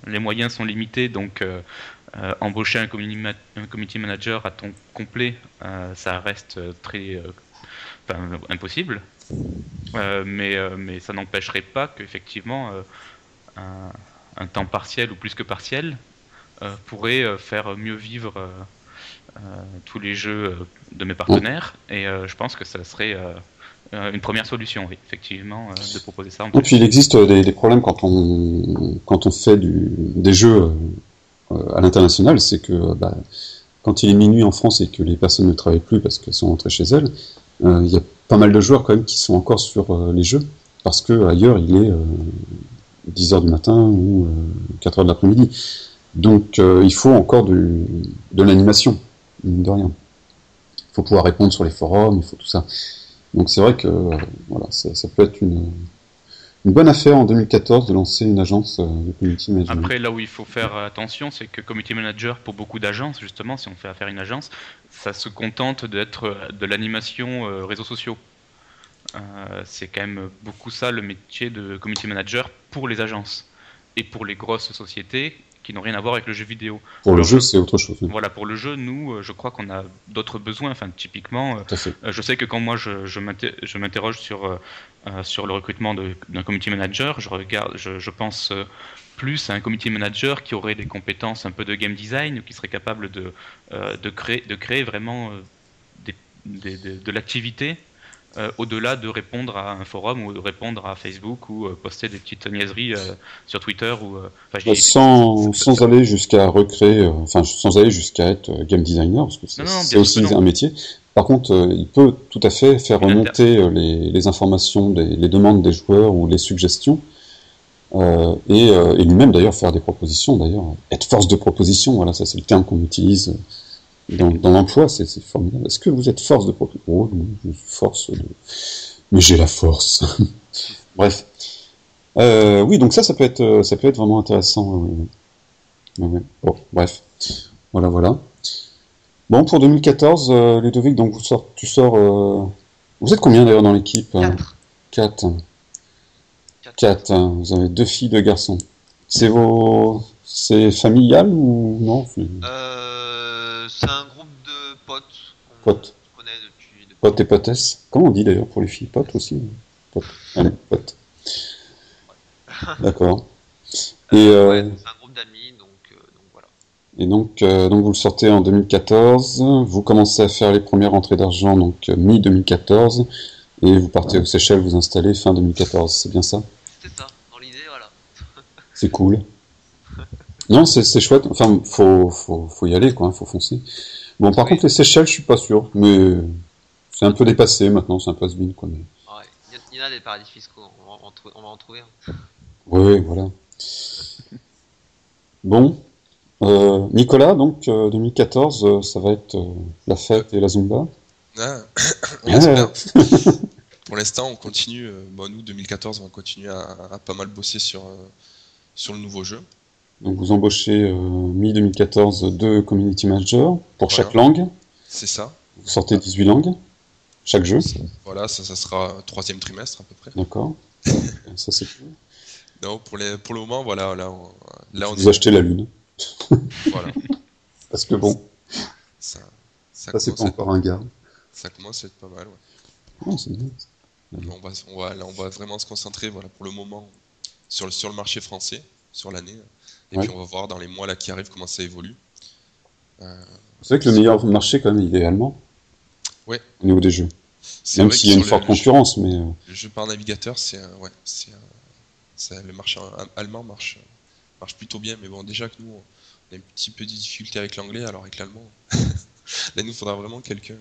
les moyens sont limités, donc euh, embaucher un community, ma- un community manager à temps complet, euh, ça reste très enfin, impossible. Euh, mais, euh, mais ça n'empêcherait pas qu'effectivement, euh, un, un temps partiel ou plus que partiel pourrait faire mieux vivre tous les jeux de mes partenaires. Et euh, je pense que ça serait une première solution, oui, effectivement, de proposer ça en Et puis il existe des, des problèmes quand on quand on fait du, des jeux à l'international, c'est que bah, quand il est minuit en France et que les personnes ne travaillent plus parce qu'elles sont rentrées chez elles, il y a pas mal de joueurs quand même qui sont encore sur les jeux parce que ailleurs il est 10h du matin ou 4h de l'après-midi. Donc il faut encore de, de l'animation, de rien. Il faut pouvoir répondre sur les forums, il faut tout ça. Donc c'est vrai que voilà, ça, ça, peut être une, une bonne affaire en 2014 de lancer une agence euh, de community management. Après, là où il faut faire attention, c'est que community manager, pour beaucoup d'agences, justement, si on fait affaire à une agence, ça se contente d'être euh, de l'animation euh, réseaux sociaux. c'est quand même beaucoup ça le métier de community manager pour les agences. Et pour les grosses sociétés, qui n'ont rien à voir avec le jeu vidéo. Pour le jeu, c'est autre chose. Voilà, pour le jeu, nous, euh, je crois qu'on a d'autres besoins. Enfin, typiquement, euh, euh, je sais que quand moi je, je m'interroge sur, sur le recrutement d'un community manager, je, regarde, je, pense plus à un community manager qui aurait des compétences un peu de game design, ou qui serait capable de, de, créer, de créer vraiment de l'activité euh, au-delà de répondre à un forum ou de répondre à Facebook ou euh, poster des petites niaiseries euh, sur Twitter ou bah, sans, sans aller jusqu'à recréer, enfin sans aller jusqu'à être game designer parce que c'est aussi un métier. Par contre, il peut tout à fait faire remonter les, les, informations, des, les demandes des joueurs ou les suggestions. Euh, et, et lui-même d'ailleurs faire des propositions d'ailleurs être force de proposition voilà ça c'est le terme qu'on utilise dans, l'emploi, c'est formidable. Est-ce que vous êtes force de Oh, je suis force de... Mais j'ai la force. Bref. Euh, oui, donc ça, ça peut être, ça peut être vraiment intéressant. Bon, bref. Voilà, voilà. Bon, pour 2014, euh, Ludovic, donc vous sort, tu sors. Euh... Vous êtes combien d'ailleurs dans l'équipe 4. 4. 4. Vous avez deux filles, deux garçons. C'est vos. C'est familial ou non? Euh c'est un groupe de potes. Potes. connaît depuis, Potes et potesses. Comment on dit d'ailleurs pour les filles Potes aussi Potes. Allez, potes. D'accord. Et euh, c'est un groupe d'amis, donc, euh, donc, voilà. Et donc, euh, donc vous le sortez en 2014. Vous commencez à faire les premières entrées d'argent donc mi 2014 et vous partez aux Seychelles vous installez fin 2014. C'est bien ça? C'est ça. Dans l'idée, voilà. c'est cool. Non, c'est chouette. Enfin, faut, faut, faut y aller, quoi. Faut foncer. Bon, par contre, les Seychelles, je suis pas sûr, mais c'est un peu dépassé maintenant. C'est un peu has quoi. Mais... Il y en a des paradis fiscaux. On va en, trouver un. Oui, voilà. Bon, euh, Nicolas, donc 2014, euh, euh, ça va être la fête et la zumba. Ah, on Pour l'instant, on continue. bon, nous, 2014, on va continuer à, à pas mal bosser sur sur le nouveau jeu. Donc vous embauchez euh, mi-2014 deux community managers pour chaque langue. C'est ça. Vous sortez 18 langues, chaque jeu. Voilà, ça, ça sera troisième trimestre à peu près. D'accord. ça c'est cool. Non, pour, les, pour le moment, voilà, là, on, là on vous achetez la lune. voilà. Parce que bon, ça, ça, c'est pas encore un gars. Ça commence à être pas mal, ouais. Oh, c'est bien. On va, on va, là, on va vraiment se concentrer, voilà, pour le moment, sur le, sur le marché français, sur l'année. Et puis on va voir dans les mois là qui arrivent comment ça évolue. Euh, c'est vrai que le meilleur marché quand même il est allemand. Ouais. Au niveau des jeux. Même s'il y a une forte concurrence, mais. Euh, le jeu par navigateur, c'est ouais, c'est le marché allemand marche marche plutôt bien, mais bon déjà que nous on a un petit peu de difficulté avec l'anglais, alors avec l'allemand, là il nous faudra vraiment quelqu'un.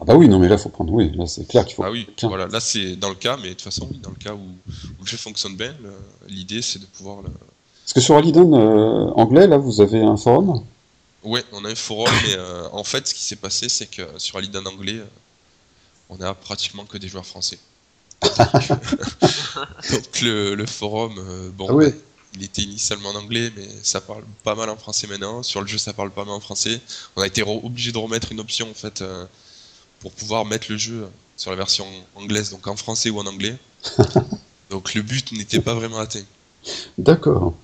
Ah bah oui, non mais là faut prendre, oui, là c'est clair qu'il faut. Ah oui, voilà, là c'est dans le cas, mais de toute façon oui, dans le cas où, où le jeu fonctionne bien, l'idée c'est de pouvoir le, est-ce que sur Alidon euh, anglais, là, vous avez un forum? Oui, on a un forum, mais euh, en fait, ce qui s'est passé, c'est que sur Alidon anglais, euh, on a pratiquement que des joueurs français. Donc le, forum, bon, ah il était initialement en anglais, mais ça parle pas mal en français maintenant. Sur le jeu, ça parle pas mal en français. On a été obligé de remettre une option en fait pour pouvoir mettre le jeu sur la version anglaise, donc en français ou en anglais. donc le but n'était pas vraiment atteint. D'accord.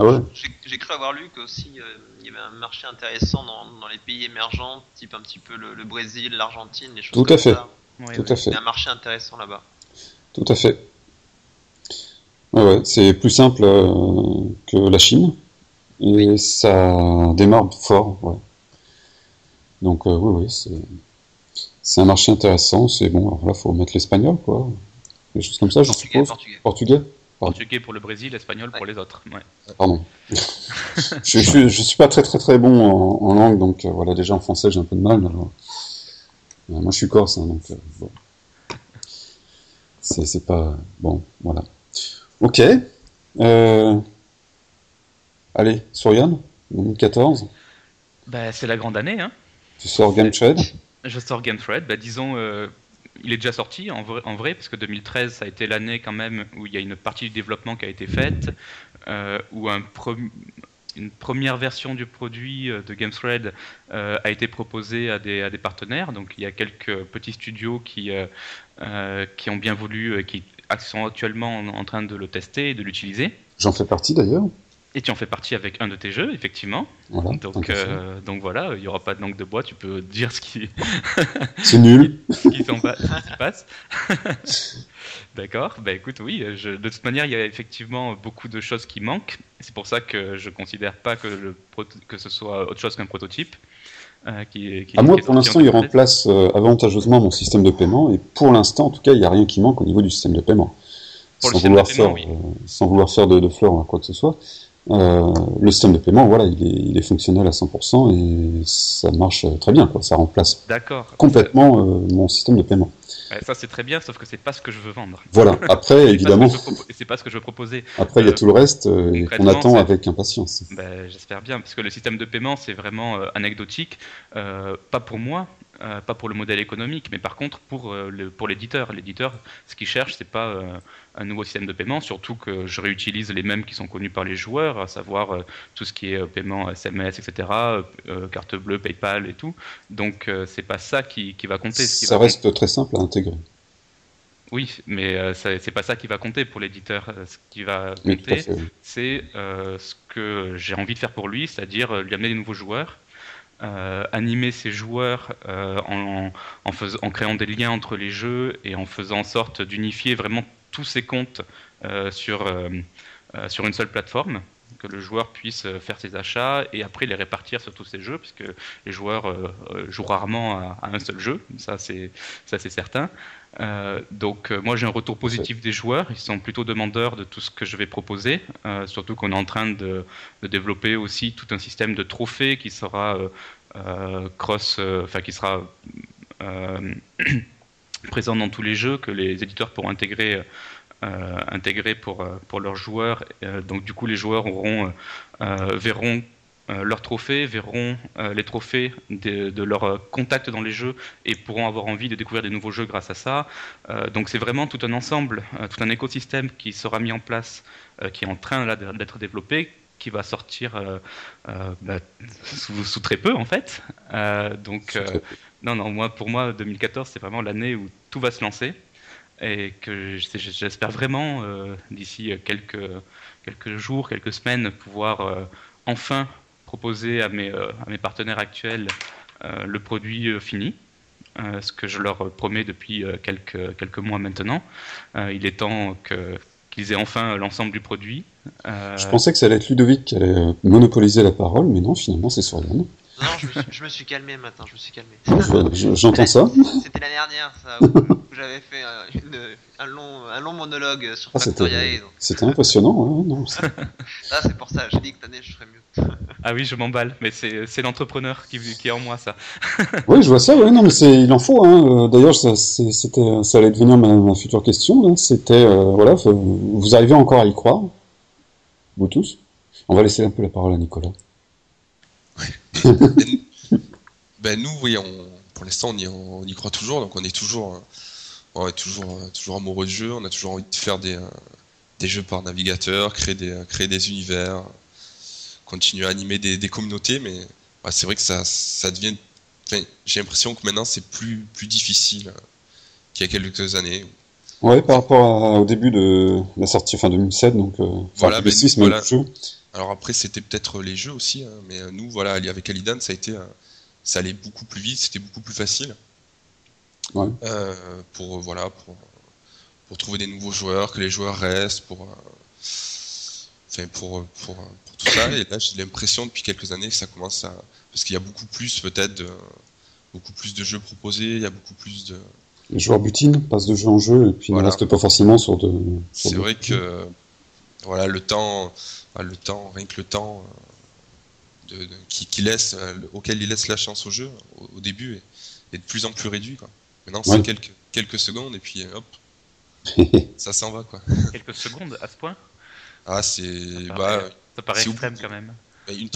Ah J'ai cru avoir lu qu'aussi euh, il y avait un marché intéressant dans, les pays émergents, type un petit peu le, Brésil, l'Argentine, les choses Tout comme à fait. ça. Tout à fait. Il y a un marché intéressant là-bas. Tout à fait. Ouais, c'est plus simple euh, que la Chine et ça démarre fort. Ouais. Donc euh, oui, oui, c'est un marché intéressant. C'est bon. Alors là, faut mettre l'espagnol, quoi. Des choses comme ça, je suppose. Portugais. portugais. Portugais pour le Brésil, espagnol pour les autres. Ouais. Pardon. je, je, je, suis pas très très très bon en, langue, donc euh, voilà, déjà en français j'ai un peu de mal. moi, je suis corse, hein, donc bon. C'est pas bon, voilà. Ok. Allez, Sorian, 2014. Bah, c'est la grande année, hein. Tu sors Game Thread Je sors Game Thread. Bah, disons, il est déjà sorti en vrai, en parce que 2013, ça a été l'année quand même où il y a une partie du développement qui a été faite, euh, où un une première version du produit euh, de GameThread euh, a été proposée à des, partenaires. Donc il y a quelques petits studios qui, qui ont bien voulu, qui sont actuellement en train de le tester et de l'utiliser. J'en fais partie d'ailleurs. Et tu en fais partie avec un de tes jeux, effectivement. donc, euh, donc voilà, il n'y aura pas de langue de bois, tu peux dire ce qui. C'est nul. ce qui s'en passe. D'accord, bah écoute, oui, je, de toute manière, il y a effectivement beaucoup de choses qui manquent. C'est pour ça que je ne considère pas que, le, que ce soit autre chose qu'un prototype. Euh, qui, qui, à moi, pour l'instant, il remplace euh, avantageusement mon système de paiement. Et pour l'instant, en tout cas, il n'y a rien qui manque au niveau du système de paiement. Sans vouloir, faire, sans, vouloir faire, de, de fleurs ou quoi que ce soit. Euh, le système de paiement, voilà, il est, il est, fonctionnel à 100% et ça marche très bien, quoi. Ça remplace complètement euh, mon système de paiement. ça c'est très bien, sauf que c'est pas ce que je veux vendre. Voilà. Après, évidemment, c'est pas ce que je veux proposer. Après, il y a euh, tout le reste qu'on attend avec impatience. Ben, J'espère bien, parce que le système de paiement c'est vraiment anecdotique, pas pour moi, euh, pas pour le modèle économique, mais par contre pour, euh, le, pour l'éditeur. L'éditeur, ce qu'il cherche, c'est pas euh, un nouveau système de paiement, surtout que je réutilise les mêmes qui sont connus par les joueurs, à savoir tout ce qui est paiement SMS, etc., carte bleue, PayPal et tout. Donc c'est pas ça qui, qui va compter. Ce ça reste très simple à intégrer. Oui, mais c'est pas ça qui va compter pour l'éditeur. Ce qui va compter, c'est ce que j'ai envie de faire pour lui, c'est-à-dire lui amener des nouveaux joueurs euh, animer ses joueurs euh, en, créant des liens entre les jeux et en faisant en sorte d'unifier vraiment tous ses comptes euh, sur, sur une seule plateforme que le joueur puisse faire ses achats et après les répartir sur tous ses jeux, puisque les joueurs jouent rarement à, à, un seul jeu, ça c'est certain. Euh, donc euh, moi j'ai un retour positif des joueurs, ils sont plutôt demandeurs de tout ce que je vais proposer, euh, surtout qu'on est en train de, développer aussi tout un système de trophées qui sera cross, enfin qui sera présent dans tous les jeux que les éditeurs pourront intégrer. pour, leurs joueurs. donc du coup, les joueurs verront leurs trophées, verront euh, les trophées de, de leurs contacts dans les jeux et pourront avoir envie de découvrir des nouveaux jeux grâce à ça. Euh, donc c'est vraiment tout un ensemble, tout un écosystème qui sera mis en place, qui est en train d'être développé, qui va sortir bah, sous, très peu en fait. donc non, non, moi pour moi 2014 c'est vraiment l'année où tout va se lancer et que j'espère vraiment d'ici quelques quelques jours, quelques semaines pouvoir enfin proposer à mes, euh, à mes partenaires actuels euh, le produit euh, fini. ce que je leur promets depuis quelques, mois maintenant. il est temps qu'ils aient enfin l'ensemble du produit. Je pensais que ça allait être Ludovic qui allait monopoliser la parole, mais non, finalement, c'est Sorian. Non, je me, suis, calmé maintenant, je me suis calmé. J'entends ça. C'était la dernière, ça, où, j'avais fait un, long, un long monologue sur ah, C'était impressionnant, non Ah, c'est pour ça, j'ai dit que cette année je ferais mieux. ah oui, je m'emballe, mais c'est l'entrepreneur qui, qui, est en moi, ça. oui, je vois ça, oui, non, mais il en faut. Hein. Euh, d'ailleurs, ça, ça allait devenir ma, future question. C'était, euh, voilà, vous arrivez encore à y croire, vous tous? On va laisser un peu la parole à Nicolas. Ben, nous, oui, pour l'instant, on y, croit toujours, donc on est toujours, on est toujours, toujours amoureux de jeu, on a toujours envie de faire des, des jeux par navigateur, créer des, créer des univers, continuer à animer des, communautés, mais c'est vrai que ça, ça devient. J'ai l'impression que maintenant c'est plus, plus difficile qu'il y a quelques années. Ouais, par rapport au début de la sortie, fin 2007, donc euh, voilà, ben, voilà. Alors après, c'était peut-être les jeux aussi, hein, mais euh, nous, voilà, avec Alidan, ça a été, euh, ça allait beaucoup plus vite, c'était beaucoup plus facile. Euh, pour voilà, pour, pour, trouver des nouveaux joueurs, que les joueurs restent, pour, enfin, pour, pour, tout ça. Et là, j'ai l'impression depuis quelques années que ça commence à, parce qu'il y a beaucoup plus peut-être, beaucoup plus de jeux proposés, il y a beaucoup plus de les joueurs butinent, passent de jeu en jeu et puis ne restent pas forcément sur de. C'est vrai que voilà, le temps, le temps, rien que le temps, de, de- qui, qui laisse, euh, auquel il laisse la chance au jeu au, au début est, est de plus en plus réduit. Quoi. Maintenant, c'est Ouais. quelques, quelques secondes et puis hop, ça s'en va. Quoi. Quelques secondes à ce point? Ah, c'est Ça bah, paraît- Ça paraît Si extrême quand même. bah, une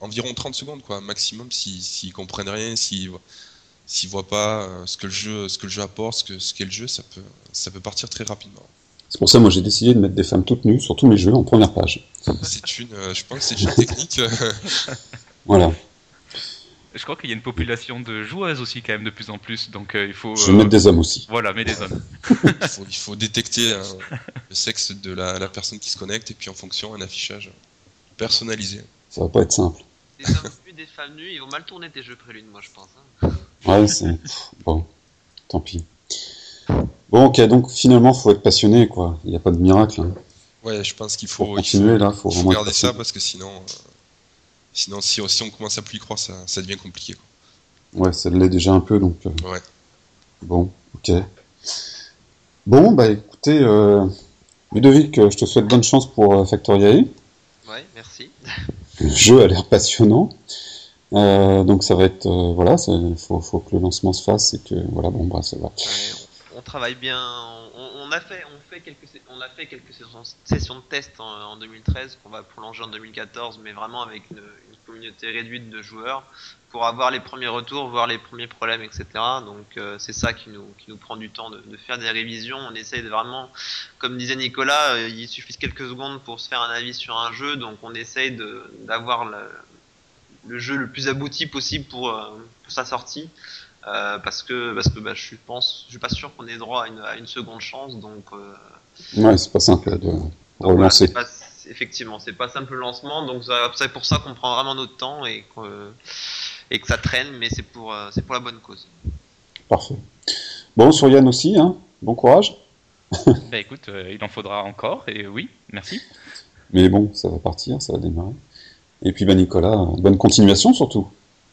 environ 30 secondes quoi, maximum s'ils s'ils comprennent rien, s'ils s'ils voient pas euh, ce que le jeu, ce que le jeu apporte, ce que ce qu'est le jeu, ça peut, ça peut partir très rapidement. C'est pour ça, moi, j'ai décidé de mettre des femmes toutes nues sur tous mes jeux en première page. C'est une, euh, je pense, que c'est une technique. euh, Voilà. Je crois qu'il y a une population de joueuses aussi quand même de plus en plus, donc euh, il faut. Je vais mettre des hommes aussi. Voilà, mais des hommes. il, faut, il faut détecter euh, le sexe de la, la personne qui se connecte et puis en fonction un affichage personnalisé. Ça va pas être simple. Des hommes nus, des femmes nues, ils vont mal tourner tes jeux préludes, moi je pense. hein. Ouais, c'est. Bon, tant pis. Bon, ok, donc finalement, faut être passionné, quoi. Il n'y a pas de miracle. Hein. Ouais, je pense qu'il faut, il continuer, là, faut faut vraiment être garder ça parce que sinon, euh, sinon si, si on commence à plus y croire, ça, ça devient compliqué. Quoi. Ouais, ça l'est déjà un peu, donc. euh, Ouais. Bon, ok. Bon, bah écoutez, euh, Ludovic, je te souhaite bonne chance pour euh, Factoriae. Ouais, merci. Le jeu a l'air passionnant. Euh, donc ça va être, euh, voilà, il faut, faut que le lancement se fasse et que, voilà, bon, bah ça va. On, travaille bien. On, a fait, on fait quelques, on a fait quelques sessions, de test en, en 2013 qu'on va prolonger en 2014, mais vraiment avec une, communauté réduite de joueurs pour avoir les premiers retours, voir les premiers problèmes, etc. Donc euh, c'est ça qui nous, qui nous prend du temps de, faire des révisions. On essaye de vraiment, comme disait Nicolas, il suffit quelques secondes pour se faire un avis sur un jeu, donc on essaye d'avoir le, le jeu le plus abouti possible pour, euh, pour sa sortie. Euh, parce que parce que bah, je pense je suis pas sûr qu'on ait droit à une, à une seconde chance donc, euh, Ouais, c'est pas simple de donc voilà, relancer. c'est- effectivement c'est pas simple le lancement donc c'est pour ça qu'on prend vraiment notre temps et que et que ça traîne mais c'est pour c'est pour la bonne cause Parfait. Bon, sur Yann aussi, hein. Bon courage. bah écoute, euh, il en faudra encore, et oui, merci. Mais bon, ça va partir, ça va démarrer. Et puis, bah, Nicolas, bonne continuation surtout.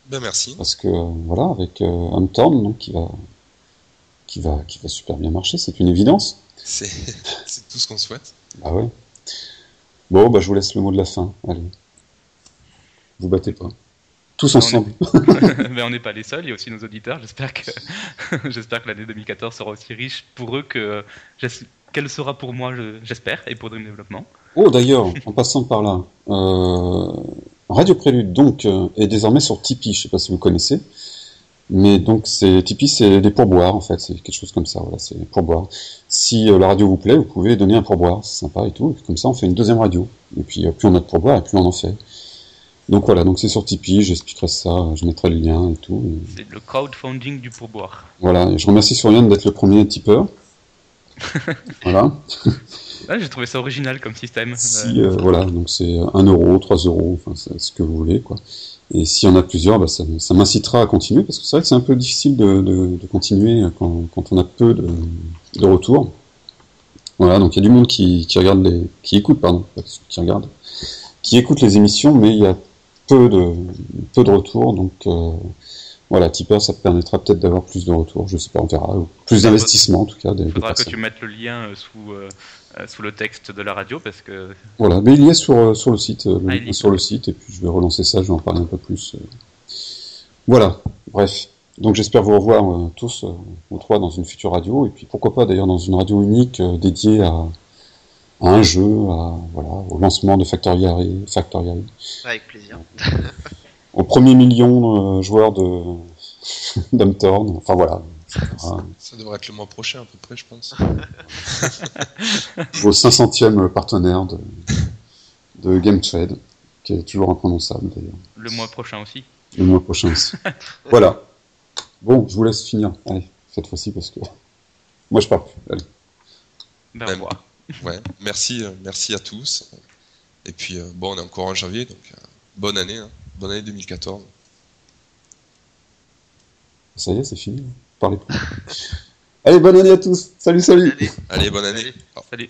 Ben merci. Parce que, voilà, avec euh, Huntorn, donc, qui va, qui va, qui va super bien marcher, c'est une évidence. C'est c'est tout ce qu'on souhaite. Bah ouais. Bon, bah, je vous laisse le mot de la fin. Allez. Vous battez pas. Tous est- ensemble. Mais on n'est pas les seuls, il y a aussi nos auditeurs. J'espère que, j'espère que l'année 2014 sera aussi riche pour eux que qu'elle sera pour moi, je- j'espère, et pour Dream Development. Oh, d'ailleurs, en passant par là, euh, Radio Prélude, donc, euh, est désormais sur Tipeee. Je sais pas si vous connaissez. Mais donc, c'est, Tipeee, c'est des pourboires, en fait. C'est quelque chose comme ça. Voilà, c'est des pourboires. Si euh, la radio vous plaît, vous pouvez donner un pourboire. C'est sympa et tout. Et comme ça, on fait une deuxième radio. Et puis, plus on a de pourboires, et plus on en fait. Donc voilà, donc c'est sur Tipeee. J'expliquerai ça. Je mettrai le lien et tout. Et C'est le crowdfunding du pourboire. voilà. Et je remercie Surian d'être le premier tipeur. voilà. J'ai trouvé ça original comme système. Si, Euh, euh, voilà, donc c'est 1 euro, 3 euros, enfin c'est ce que vous voulez, quoi. Et s'il y en a plusieurs, bah, ça, ça m'incitera à continuer, parce que c'est vrai que c'est un peu difficile de, de, de continuer quand, quand on a peu de, de retours. Voilà, donc il y a du monde qui, qui regarde les, qui écoute, pardon, qui regarde, qui écoute les émissions, mais il y a peu de, peu de retours, donc euh, voilà, Tipper, ça permettra peut-être d'avoir plus de retours, je sais pas, on verra, ou plus d'investissement en tout cas Il faudra que tu mettes le lien euh, sous, euh, euh, sous le texte de la radio parce que Voilà, mais il y est sur, sur le site, le- Ah, sur le site, et puis je vais relancer ça, je vais en parler un peu plus. Voilà, bref. Donc j'espère vous revoir euh, tous, euh, aux trois, dans une future radio, et puis pourquoi pas d'ailleurs dans une radio unique euh, dédiée à, à un jeu, à, voilà, au lancement de Factoria, avec plaisir au premier million euh, joueurs de d'Humtorn, enfin voilà. Ça devrait être le mois prochain à peu près, je pense. au 500e partenaire de, de Game Trade, qui est toujours imprononçable d'ailleurs. le mois prochain aussi. Le mois prochain aussi. voilà. Bon, je vous laisse finir. Allez, cette fois-ci parce que moi je pars plus. Allez. Ben, revoir. Ouais, merci, euh, merci à tous. Et puis, euh, bon, on est encore en janvier, donc euh, bonne année, hein. Bonne année 2014. Ça y est, c'est fini. Parlez plus. Allez, bonne année à tous. Salut, salut. Allez. Allez, bonne année. Salut.